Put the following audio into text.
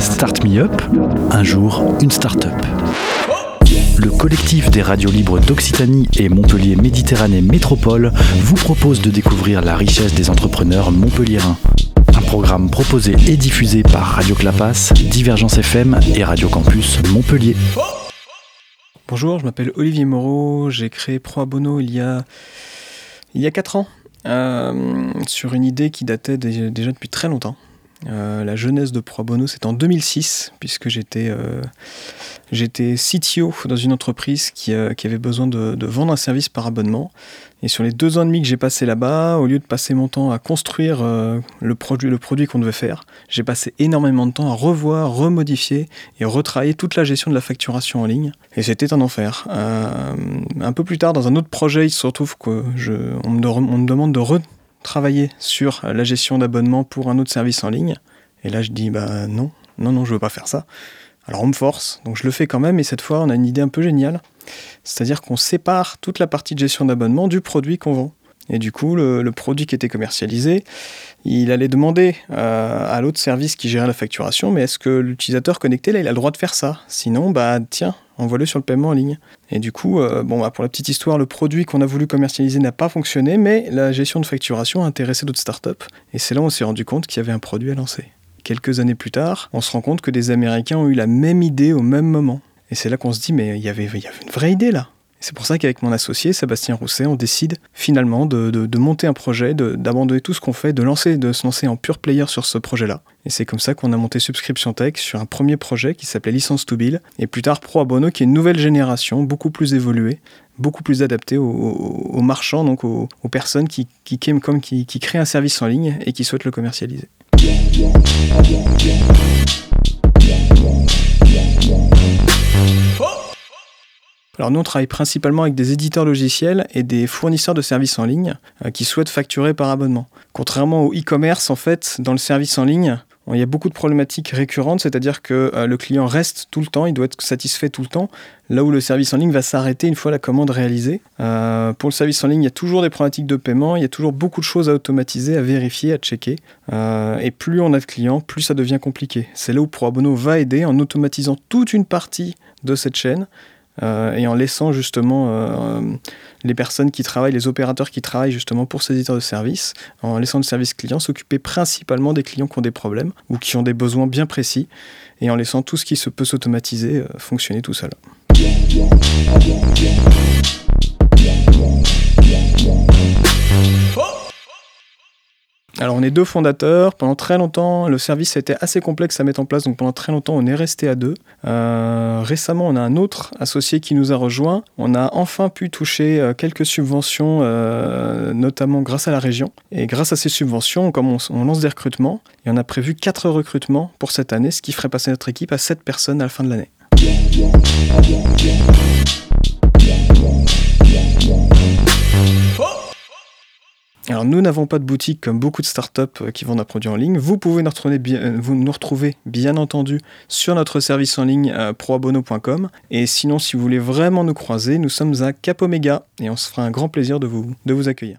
Start Me Up. Un jour, une start-up. Le collectif des radios libres d'Occitanie et Montpellier Méditerranée Métropole vous propose de découvrir la richesse des entrepreneurs montpelliérains. Un programme proposé et diffusé par Radio Clapas, Divergence FM et Radio Campus Montpellier. Bonjour, je m'appelle Olivier Moreau, j'ai créé Pro Bono il y a, il y a 4 ans, euh, sur une idée qui datait déjà depuis très longtemps. Euh, la jeunesse de Pro Bono, c'est en 2006, puisque j'étais euh, CTO dans une entreprise qui, euh, avait besoin de, vendre un service par abonnement. Et sur les deux ans et demi que j'ai passé là-bas, au lieu de passer mon temps à construire le produit, qu'on devait faire, j'ai passé énormément de temps à revoir, remodifier et retravailler toute la gestion de la facturation en ligne. Et c'était un enfer. un peu plus tard, dans un autre projet, il se retrouve qu'on me, demande de travailler sur la gestion d'abonnement pour un autre service en ligne. Et là, je dis, bah non, non, non, je veux pas faire ça. Alors on me force, donc je le fais quand même, et cette fois, on a une idée un peu géniale. C'est-à-dire qu'on sépare toute la partie de gestion d'abonnement du produit qu'on vend. Et du coup, le, produit qui était commercialisé, il allait demander euh, à l'autre service qui gérait la facturation, mais est-ce que l'utilisateur connecté, là, il a le droit de faire ça? Sinon, bah tiens, envoie-le sur le paiement en ligne. Et du coup, euh, bon, bah, pour la petite histoire, le produit qu'on a voulu commercialiser n'a pas fonctionné, mais la gestion de facturation a intéressé d'autres startups. Et c'est là où on s'est rendu compte qu'il y avait un produit à lancer. Quelques années plus tard, on se rend compte que des Américains ont eu la même idée au même moment. Et c'est là qu'on se dit, mais il y avait, il y avait une vraie idée là. C'est pour ça qu'avec mon associé Sébastien Rousset, on décide finalement de, monter un projet, d'abandonner tout ce qu'on fait, de, lancer, de se lancer en pure player sur ce projet-là. Et c'est comme ça qu'on a monté Subscription Tech sur un premier projet qui s'appelait Licence to Bill, et plus tard Pro Abono, qui est une nouvelle génération, beaucoup plus évoluée, beaucoup plus adaptée aux, marchands, donc aux, personnes qui, créent un service en ligne et qui souhaitent le commercialiser. Alors nous, on travaille principalement avec des éditeurs logiciels et des fournisseurs de services en ligne euh, qui souhaitent facturer par abonnement. Contrairement au e-commerce, en fait, dans le service en ligne, il y a beaucoup de problématiques récurrentes, c'est-à-dire que euh, le client reste tout le temps, il doit être satisfait tout le temps, là où le service en ligne va s'arrêter une fois la commande réalisée. Euh, pour le service en ligne, il y a toujours des problématiques de paiement, il y a toujours beaucoup de choses à automatiser, à vérifier, à checker. et plus on a de clients, plus ça devient compliqué. C'est là où ProAbono va aider en automatisant toute une partie de cette chaîne euh, et en laissant justement euh, les personnes qui travaillent, les opérateurs qui travaillent justement pour ces éditeurs de services, en laissant le service client s'occuper principalement des clients qui ont des problèmes ou qui ont des besoins bien précis, et en laissant tout ce qui se peut s'automatiser euh, fonctionner tout seul. Alors on est deux fondateurs. Pendant très longtemps, le service a été assez complexe à mettre en place, donc pendant très longtemps, on est resté à deux. Euh, récemment, on a un autre associé qui nous a rejoint. On a enfin pu toucher euh, quelques subventions, euh, notamment grâce à la région. Et grâce à ces subventions, comme on, lance des recrutements, et on a prévu quatre recrutements pour cette année, ce qui ferait passer notre équipe à sept personnes à la fin de l'année. Alors nous n'avons pas de boutique comme beaucoup de startups euh, qui vendent un produit en ligne. Vous pouvez nous retrouver bien, euh, entendu sur notre service en ligne euh, proabono.com. Et sinon, si vous voulez vraiment nous croiser, nous sommes à Cap Omega et on se fera un grand plaisir de vous accueillir.